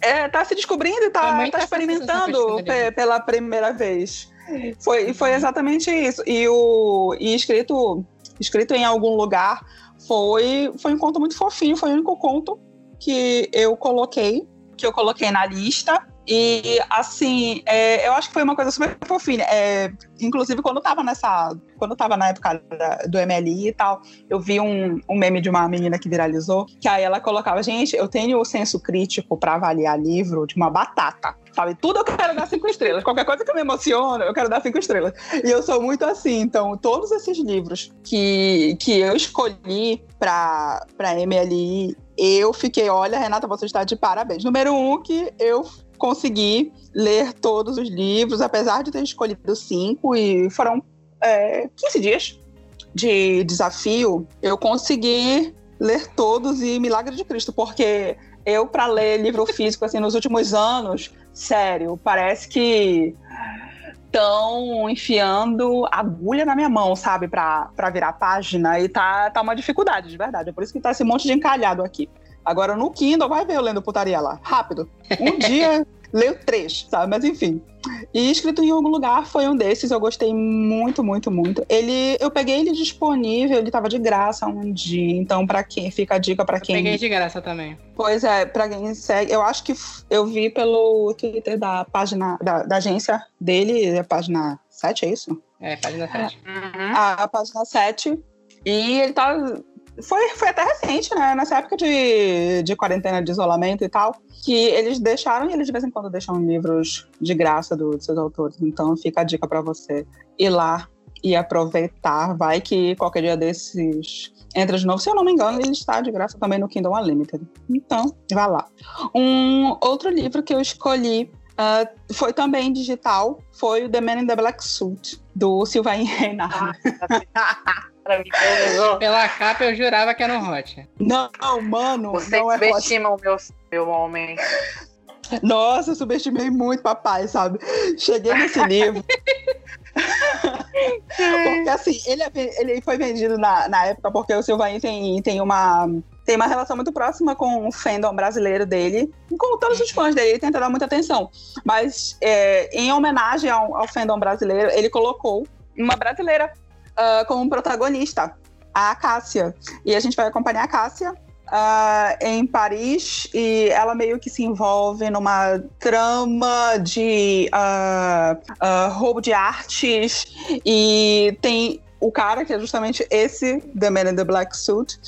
É, tá se descobrindo e tá, é tá experimentando pela primeira vez. Foi, foi exatamente isso. E o e escrito, escrito em algum lugar foi, foi um conto muito fofinho, foi o único conto que eu coloquei, que eu coloquei na lista. E, assim, é, eu acho que foi uma coisa super fofinha. É, inclusive, quando eu tava nessa. Quando eu tava na época da, do MLI e tal, eu vi um, um meme de uma menina que viralizou, que aí ela colocava, gente, eu tenho o senso crítico para avaliar livro de uma batata. Sabe, tudo eu quero dar cinco estrelas. Qualquer coisa que me emociona, eu quero dar cinco estrelas. E eu sou muito assim. Então, todos esses livros que, que eu escolhi para MLI, eu fiquei, olha, Renata, você está de parabéns. Número um, que eu consegui ler todos os livros, apesar de ter escolhido cinco, e foram é, 15 dias de desafio, eu consegui ler todos e Milagre de Cristo, porque eu, para ler livro físico, assim, nos últimos anos, sério, parece que estão enfiando agulha na minha mão, sabe, para virar página, e tá, tá uma dificuldade, de verdade. É por isso que tá esse monte de encalhado aqui. Agora no Kindle, vai ver eu lendo putaria lá, rápido. Um dia leio três, sabe? Mas enfim. E escrito em algum lugar foi um desses, eu gostei muito, muito, muito. Ele, eu peguei ele disponível, ele tava de graça um dia, então para quem fica a dica para quem. Peguei de graça também. Pois é, para quem segue, eu acho que eu vi pelo Twitter da página da, da agência dele, a página 7, é isso? É, página 7. Uhum. A, a página 7. E ele tá foi, foi até recente, né? Nessa época de, de quarentena, de isolamento e tal, que eles deixaram, e eles de vez em quando deixam livros de graça do, dos seus autores. Então fica a dica para você ir lá e aproveitar. Vai que qualquer dia desses entra de novo. Se eu não me engano, ele está de graça também no Kindle Unlimited. Então, vá lá. Um outro livro que eu escolhi uh, foi também digital, foi o The Man in the Black Suit, do Sylvain Reinhardt. Maravilhoso. Pela capa eu jurava que era um hot. Não, mano, Você não é hot. subestima o meu, meu homem. Nossa, eu subestimei muito papai, sabe? Cheguei nesse livro. porque assim, ele, é ele foi vendido na, na época porque o Silvain tem, tem uma. Tem uma relação muito próxima com o fandom brasileiro dele, com todos os fãs dele, ele tenta dar muita atenção. Mas, é, em homenagem ao, ao fandom brasileiro, ele colocou uma brasileira ah, como protagonista, a Cássia. E a gente vai acompanhar a Cássia ah, em Paris e ela meio que se envolve numa trama de ah, ah, roubo de artes e tem o cara que é justamente esse The Man in the Black Suit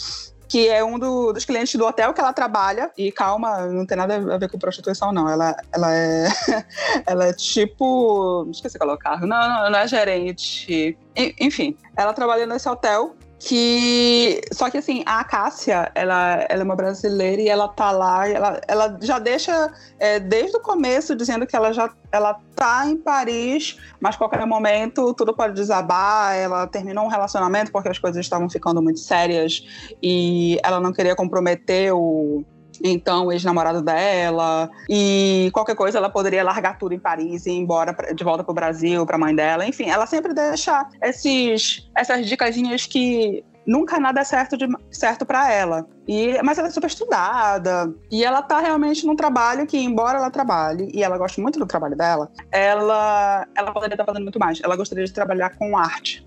que é um do- dos clientes do hotel que ela trabalha. E calma, não tem nada a ver com prostituição, não. Ela, ela é. ela é tipo. Esqueci de colocar. Não, não, não é gerente. Enfim, ela trabalha nesse hotel. Que. Só que assim, a Cássia, ela, ela é uma brasileira e ela tá lá, ela, ela já deixa é, desde o começo dizendo que ela já ela tá em Paris, mas qualquer momento tudo pode desabar. Ela terminou um relacionamento porque as coisas estavam ficando muito sérias e ela não queria comprometer o então o ex-namorado dela e qualquer coisa ela poderia largar tudo em Paris e ir embora pra- de volta pro Brasil, pra mãe dela. Enfim, ela sempre deixa esses essas dicasinhas que nunca nada é certo de, certo para ela. E mas ela é super estudada e ela tá realmente num trabalho que embora ela trabalhe e ela goste muito do trabalho dela, ela ela poderia estar fazendo muito mais. Ela gostaria de trabalhar com arte.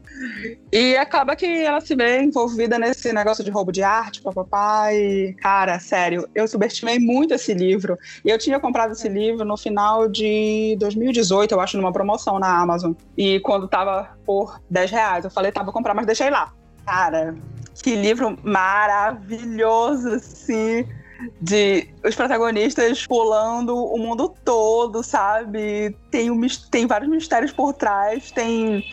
E acaba que ela se vê envolvida nesse negócio de roubo de arte, papapá, e, cara, sério, eu subestimei muito esse livro. E eu tinha comprado esse livro no final de 2018, eu acho, numa promoção na Amazon. E quando tava por 10 reais, eu falei, tá, vou comprar, mas deixei lá. Cara, que livro maravilhoso, assim de os protagonistas pulando o mundo todo, sabe? Tem, um, tem vários mistérios por trás, tem,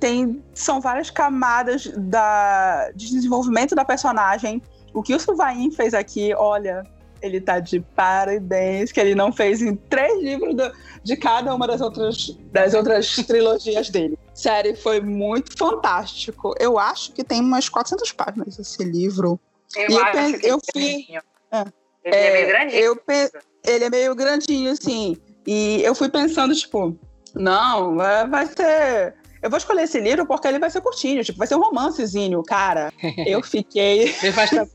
tem são várias camadas da, de desenvolvimento da personagem. O que o Sylvain fez aqui, olha, ele tá de parabéns, que ele não fez em três livros do- de cada uma das outras, das outras trilogias dele. Sério, foi muito fantástico. Eu acho que tem umas 400 páginas esse livro. Eu, E eu acho pe- que eu fui-. Ah. Ele é, meio grandinho. Eu pe- Ele é meio grandinho, assim. E eu fui pensando, tipo, não, vai ser. Eu vou escolher esse livro porque ele vai ser curtinho, tipo, vai ser um romancezinho, cara. Eu fiquei. Devastador.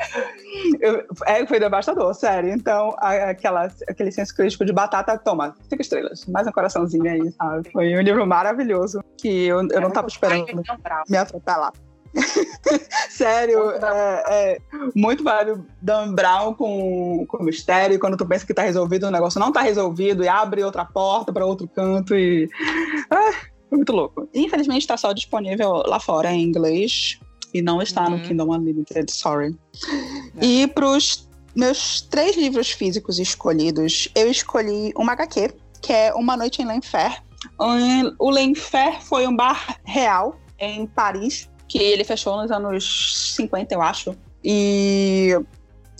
eu- é, foi devastador, sério. Então, aquela, aquele senso crítico de batata, toma, cinco estrelas. Mais um coraçãozinho aí, sabe? Foi um livro maravilhoso que eu, eu não tava esperando me atropelar. Sério, é, é muito vibe Dan Brown com, com mistério. Quando tu pensa que tá resolvido, o negócio não tá resolvido e abre outra porta para outro canto e. Ah, é muito louco. Infelizmente tá só disponível lá fora em inglês e não está Uhum. no Kingdom Unlimited, sorry. E pros meus três livros físicos escolhidos, eu escolhi uma HQ, que é Uma Noite em Lenfer. O Lenfer foi um bar real em Paris, que ele fechou nos anos 50, eu acho. E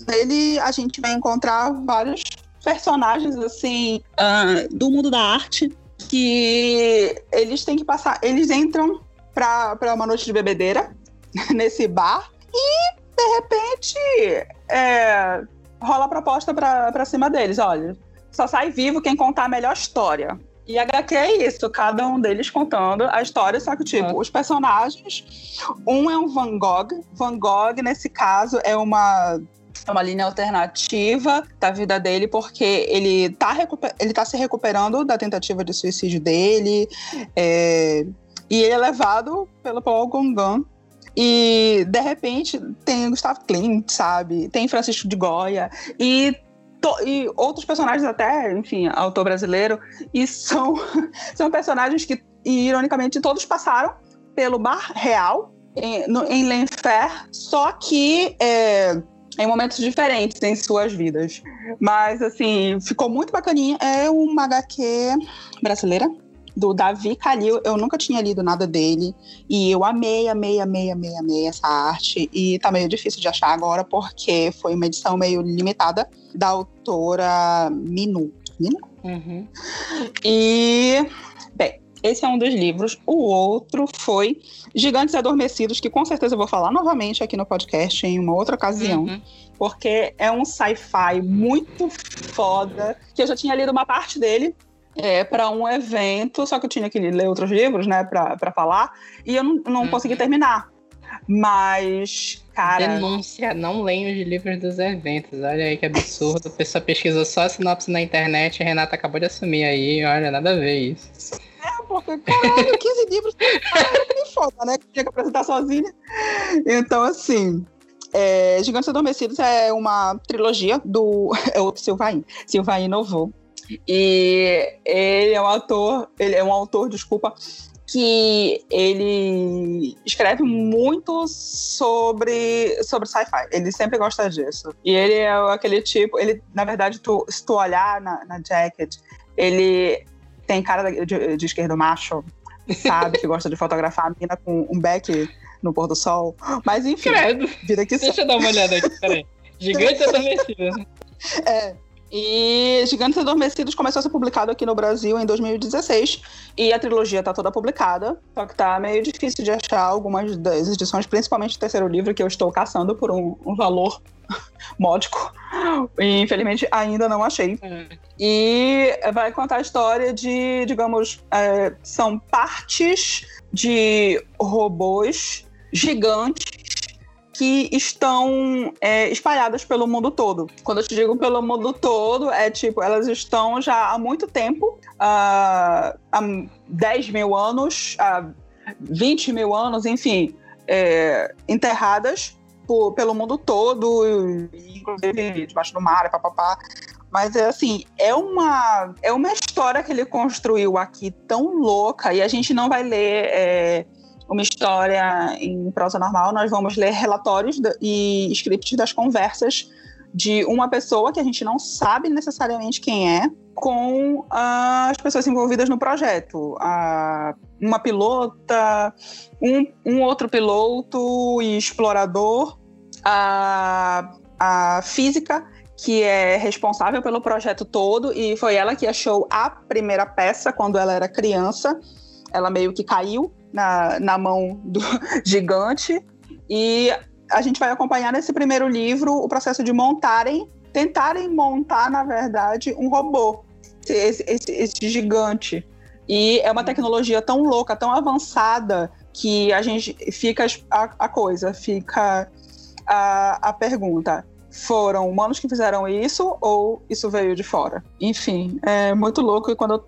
nele a gente vai encontrar vários personagens assim ah, do mundo da arte que eles têm que passar, eles entram pra uma noite de bebedeira nesse bar e de repente é, rola a proposta pra cima deles, olha, só sai vivo quem contar a melhor história. E HQ é isso, cada um deles contando a história, só que, tipo, Ah. os personagens. Um é um Van Gogh. Van Gogh, nesse caso, é uma, é uma linha alternativa da vida dele, porque ele tá, ele tá se recuperando da tentativa de suicídio dele. é, e ele é levado pelo Paul Gauguin. E, de repente, tem Gustavo Klimt, sabe? Tem Francisco de Goya. E to- e outros personagens até, enfim, autor brasileiro, e são, são personagens que, ironicamente, todos passaram pelo bar real em, no, em Lenfer, só que é, em momentos diferentes em suas vidas. Mas, assim, ficou muito bacaninha. É uma HQ brasileira, do Davi Calil. Eu nunca tinha lido nada dele. E eu amei, amei, amei, amei, amei essa arte. E tá meio difícil de achar agora, porque foi uma edição meio limitada da autora Minu. Minu? Uhum. E, bem, esse é um dos livros. O outro foi Gigantes Adormecidos, que com certeza eu vou falar novamente aqui no podcast em uma outra ocasião, Uhum. porque é um sci-fi muito foda, que eu já tinha lido uma parte dele. É, para um evento, só que eu tinha que ler outros livros, né, pra falar, e eu não, não Uhum. consegui terminar. Mas, cara. Denúncia, não leio os livros dos eventos. Olha aí que absurdo. A pessoa pesquisou só a sinopse na internet e Renata acabou de assumir aí. Olha, nada a ver isso. Porque, caralho, 15 livros, que foda, né? Que tinha que apresentar sozinha. Então, assim, é, Gigantes Adormecidos é uma trilogia do é o Silvain. Silvain Novo. E ele é um autor, ele é um autor, desculpa, que ele escreve muito sobre, sobre sci-fi. Ele sempre gosta disso. E ele é aquele tipo, ele, na verdade, tu, se tu olhar na, na jacket, ele tem cara de, de esquerdo macho, sabe? que gosta de fotografar a mina com um beck no pôr do sol. Mas enfim, Credo. vida que Deixa eu dar uma olhada aqui, peraí. Gigante adormecido. É. E Gigantes Adormecidos começou a ser publicado aqui no Brasil em 2016 e a trilogia tá toda publicada, só que tá meio difícil de achar algumas das edições, principalmente o terceiro livro que eu estou caçando por um, um valor módico. E infelizmente ainda não achei. É. E vai contar a história de, digamos, é, são partes de robôs gigantes que estão é, espalhadas pelo mundo todo. Quando eu te digo pelo mundo todo, é tipo, elas estão já há muito tempo, ah, há 10 mil anos, há 20 mil anos, enfim, é, enterradas por- pelo mundo todo, inclusive debaixo do mar, papapá. Mas é assim, é uma, é uma história que ele construiu aqui tão louca, e a gente não vai ler é, uma história em prosa normal, nós vamos ler relatórios e scripts das conversas de uma pessoa que a gente não sabe necessariamente quem é, com as pessoas envolvidas no projeto. Uma pilota, um, um outro piloto e explorador, a, a física, que é responsável pelo projeto todo, e foi ela que achou a primeira peça quando ela era criança. Ela meio que caiu na, na mão do gigante. E a gente vai acompanhar nesse primeiro livro o processo de montarem, tentarem montar, na verdade, um robô, esse, esse, esse gigante. E é uma tecnologia tão louca, tão avançada, que a gente fica a, a coisa, fica a, a pergunta. Foram humanos que fizeram isso ou isso veio de fora? Enfim, é muito louco e quando eu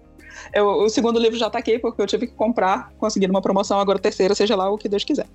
Eu, o segundo livro já tá aqui, porque eu tive que comprar, conseguir uma promoção, agora o terceiro, seja lá o que Deus quiser.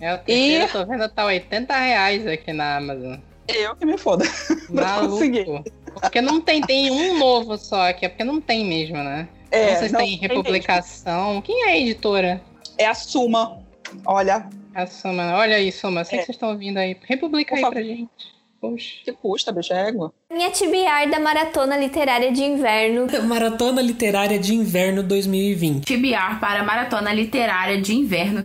É, o terceiro, eu tô vendo, tá 80 reais aqui na Amazon. Eu que me foda. Maluco. Porque não tem, tem um novo só aqui, é porque não tem mesmo, né? É, se não, tem republicação. Quem é a editora? É a Suma. Olha, A Soma. Olha aí, Soma. Sei É. que vocês estão ouvindo aí. Republica Por aí favor. pra gente. Poxa. que custa, bicho, é égua. Minha TBR da Maratona Literária de Inverno. Maratona Literária de Inverno 2020. TBR para Maratona Literária de Inverno.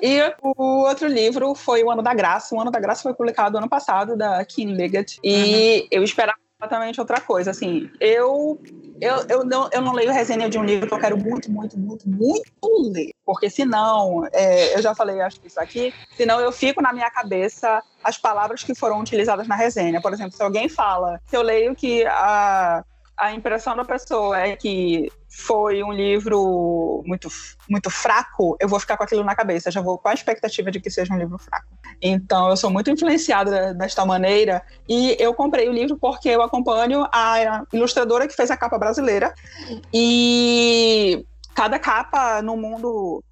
E o outro livro foi O Ano da Graça. O Ano da Graça foi publicado ano passado, da Kim Liggett. E eu esperava completamente outra coisa. Assim, eu, eu, eu, não, eu não leio resenha de um livro que eu quero muito, muito, muito, muito ler. Porque senão, é, eu já falei acho que isso aqui, senão eu fico na minha cabeça as palavras que foram utilizadas na resenha. Por exemplo, se alguém fala, se eu leio que a, a impressão da pessoa é que foi um livro muito, muito fraco, eu vou ficar com aquilo na cabeça, já vou com a expectativa de que seja um livro fraco. Então, eu sou muito influenciada desta maneira e eu comprei o livro porque eu acompanho a ilustradora que fez a capa brasileira e cada capa no mundo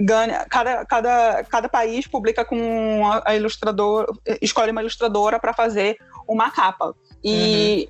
ganha cada, cada, cada país publica com a, a ilustradora escolhe uma ilustradora para fazer uma capa. E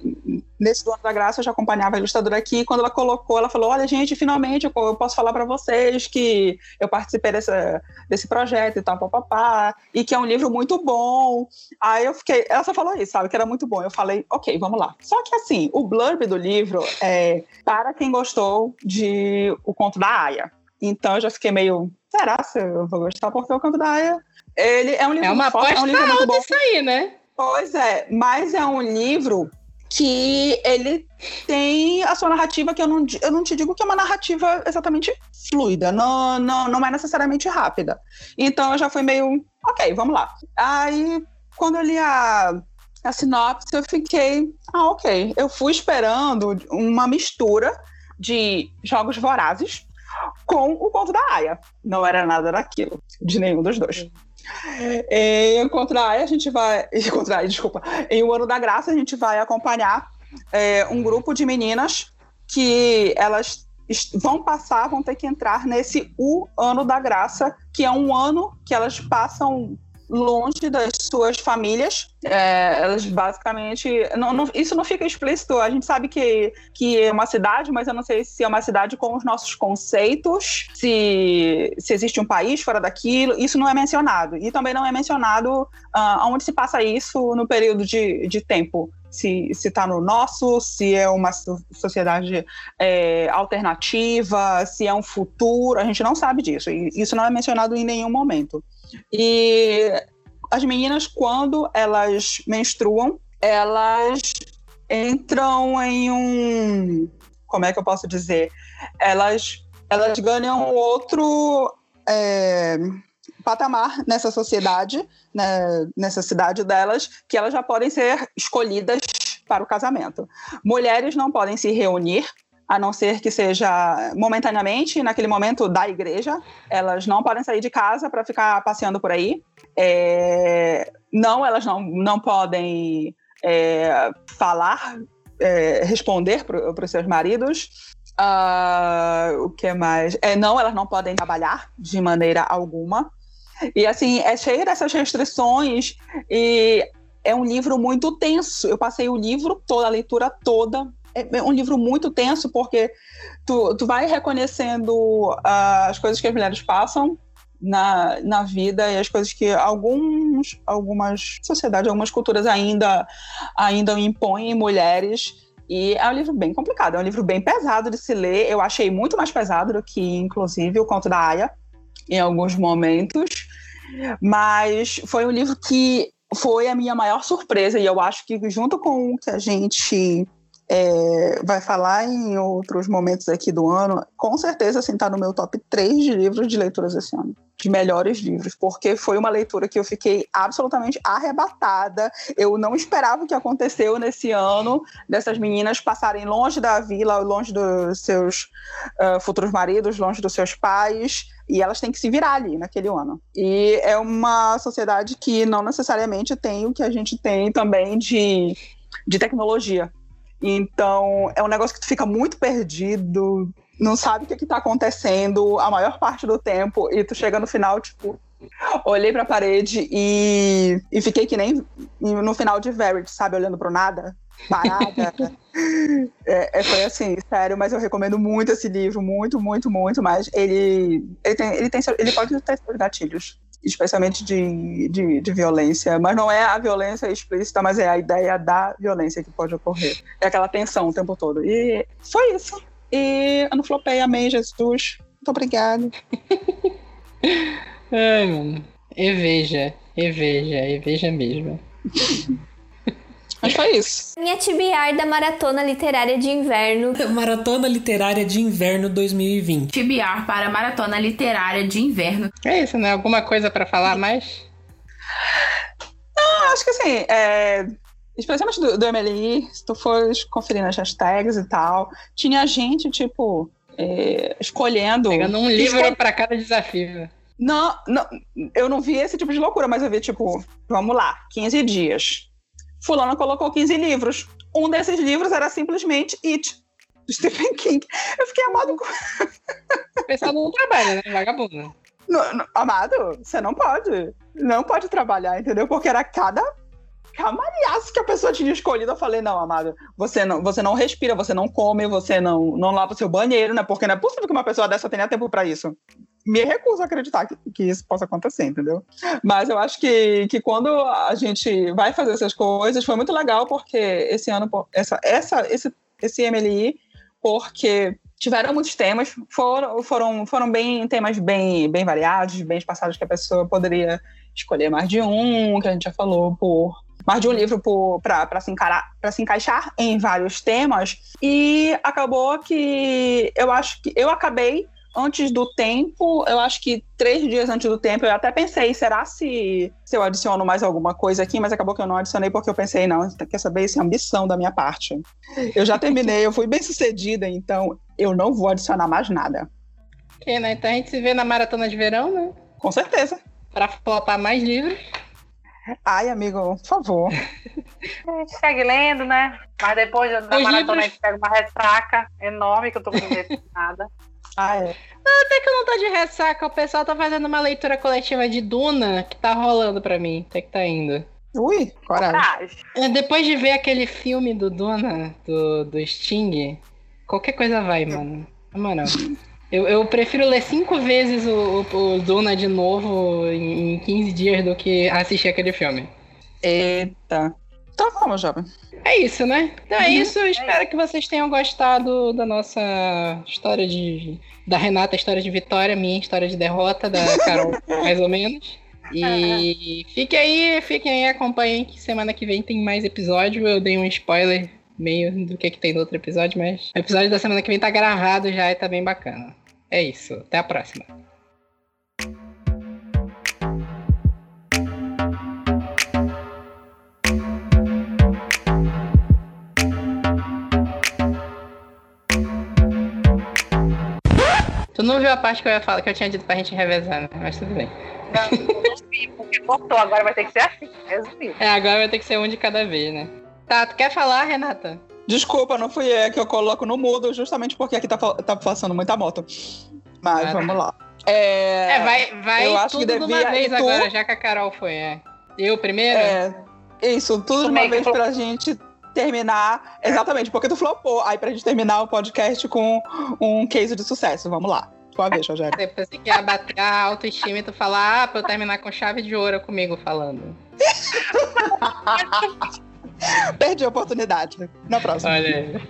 nesse do ano da graça eu já acompanhava a ilustradora aqui quando ela colocou ela falou olha gente finalmente eu, eu posso falar para vocês que eu participei dessa, desse projeto e tal papapá e que é um livro muito bom. Aí eu fiquei ela só falou isso sabe que era muito bom. Eu falei ok vamos lá. Só que assim o blurb do livro é para quem gostou de o conto da Aya então eu já fiquei meio será se eu vou gostar porque o conto da Aya ele é um livro É uma forte, aposta é um livro alta bom isso aí, né? Pois é, mas é um livro que ele tem a sua narrativa que eu não, eu não te digo que é uma narrativa exatamente fluida, não, não, não é necessariamente rápida. Então eu já fui meio, ok, vamos lá. Aí, quando eu li a, a sinopse, eu fiquei, ah, ok. Eu fui esperando uma mistura de Jogos Vorazes com o conto da Aya. Não era nada daquilo, de nenhum dos dois. Contra a Aya, a gente vai. em Contra a Aya, desculpa. Em O Ano da Graça, a gente vai acompanhar é, um grupo de meninas que elas vão passar, vão ter que entrar nesse O Ano da Graça, que é um ano que elas passam longe das suas famílias. É, elas basicamente. Não, não- isso não fica explícito. A gente sabe que, que é uma cidade, mas eu não sei se é uma cidade com os nossos conceitos, se, se existe um país fora daquilo. Isso não é mencionado. E também não é mencionado ah, onde se passa isso no período de, de tempo. Se está no nosso, se é uma so- sociedade é, alternativa, se é um futuro, a gente não sabe disso. E isso não é mencionado em nenhum momento. E as meninas, quando elas menstruam, elas entram em um. Como é que eu posso dizer? Elas, elas ganham outro é, patamar nessa sociedade, né, nessa cidade delas, que elas já podem ser escolhidas para o casamento. Mulheres não podem se reunir, a não ser que seja momentaneamente, naquele momento da igreja. Elas não podem sair de casa para ficar passeando por aí. É, não, elas não, não podem é, falar, é, responder para os seus maridos. Ah, o que mais? É, não, elas não podem trabalhar de maneira alguma. E assim, é cheio dessas restrições e é um livro muito tenso. Eu passei o livro toda, a leitura toda. É um livro muito tenso porque tu, tu vai reconhecendo ah, as coisas que as mulheres passam na, na vida e as coisas que alguns, algumas sociedades, algumas culturas ainda, ainda impõem em mulheres. E é um livro bem complicado, é um livro bem pesado de se ler. Eu achei muito mais pesado do que, inclusive, o Conto da Aya, em alguns momentos. Mas foi um livro que foi a minha maior surpresa, e eu acho que, junto com o que a gente é, vai falar em outros momentos aqui do ano, com certeza assim, tá no meu top 3 de livros de leituras esse ano. De melhores livros, porque foi uma leitura que eu fiquei absolutamente arrebatada. Eu não esperava o que aconteceu nesse ano, dessas meninas passarem longe da vila, longe dos seus uh, futuros maridos, longe dos seus pais, e elas têm que se virar ali naquele ano. E é uma sociedade que não necessariamente tem o que a gente tem também de, de tecnologia. Então, é um negócio que tu fica muito perdido, não sabe o que, que tá acontecendo a maior parte do tempo, e tu chega no final, tipo. Olhei pra parede e, e fiquei que nem no final de Verity, sabe? Olhando pro nada, parada. é, é, foi assim, sério, mas eu recomendo muito esse livro, muito, muito, muito, mas ele, ele, tem, ele, tem, ele pode ter seus gatilhos especialmente de, de, de, violência, mas não é a violência explícita, mas é a ideia da violência que pode ocorrer. É aquela tensão o tempo todo. E foi isso. E eu não flopei, amém, Jesus. Muito obrigada. Ai, mano. E veja, e veja, e veja mesmo. Mas foi isso. Minha TBR da Maratona Literária de Inverno. Maratona Literária de Inverno 2020. TBR para Maratona Literária de Inverno. É isso, né? Alguma coisa para falar mais? Não, acho que assim, é, especialmente do, do MLI, se tu fores conferir nas hashtags e tal, tinha gente, tipo, é, escolhendo. Pegando um livro escol... para cada desafio. Não, não, eu não vi esse tipo de loucura, mas eu vi, tipo, vamos lá, 15 dias Fulano colocou 15 livros. Um desses livros era simplesmente It, do Stephen King. Eu fiquei amado com. O pessoal não trabalha, né? No, amado, você não pode. Não pode trabalhar, entendeu? Porque era cada camalhaço que a pessoa tinha escolhido. Eu falei, não, amado, você não, você não respira, você não come, você não, não lava o seu banheiro, né? Porque não é possível que uma pessoa dessa tenha tempo para isso me recuso a acreditar que, que, isso possa acontecer, entendeu? Mas eu acho que, que quando a gente vai fazer essas coisas, foi muito legal, porque esse ano, essa, essa, esse, esse MLI, porque tiveram muitos temas, foram, foram, foram bem temas bem, bem variados, bem espaçados, que a pessoa poderia escolher mais de um, que a gente já falou, por mais de um livro para se, se encaixar em vários temas. E acabou que eu acho que eu acabei antes do tempo, eu acho que três dias antes do tempo, eu até pensei, será se, se eu adiciono mais alguma coisa aqui, mas acabou que eu não adicionei porque eu pensei, não, quer saber, isso é ambição da minha parte. Eu já terminei, eu fui bem sucedida, então eu não vou adicionar mais nada. Ok, né? Então a gente se vê na maratona de verão, né? Com certeza. Para flopar mais livros. Ai, amigo, por favor. A gente segue lendo, né? Mas depois da Os maratona livros... a gente pega uma ressaca enorme que eu tô com nada. Ah, é. Até que eu não tô de ressaca, o pessoal tá fazendo uma leitura coletiva de Duna que tá rolando pra mim. Até que tá indo. Ui, coragem. É, depois de ver aquele filme do Duna, do, do Sting, qualquer coisa vai, mano. Na moral. Eu, eu prefiro ler cinco vezes o, o, o Duna de novo em, em 15 dias do que assistir aquele filme. Eita. Então vamos, jovem. É isso, né? Então é uhum. isso. Espero que vocês tenham gostado da nossa história de. Da Renata, história de vitória, minha história de derrota, da Carol, mais ou menos. E fiquem aí, fiquem aí, acompanhem que semana que vem tem mais episódio. Eu dei um spoiler meio do que, que tem no outro episódio, mas o episódio da semana que vem tá gravado já e tá bem bacana. É isso. Até a próxima. Tu não viu a parte que eu ia falar, que eu tinha dito pra gente revezar, né? Mas tudo bem. Não, não vi, porque cortou, agora vai ter que ser assim, resumido. É, agora vai ter que ser um de cada vez, né? Tá, tu quer falar, Renata? Desculpa, não fui eu que eu coloco no mudo, justamente porque aqui tá, tá passando muita moto. Mas vamos lá. É, é, vai, vai eu acho tudo que devia, de uma vez tu... agora, já que a Carol foi, é. Eu primeiro? É, isso, tudo de uma vez pra gente terminar. Exatamente, porque tu flopou. Aí pra gente terminar o podcast com um case de sucesso. Vamos lá. Tua vez, Rogério. Depois você quer bater a autoestima e tu falar, ah, pra eu terminar com chave de ouro comigo falando. Perdi a oportunidade. Na próxima. Olha.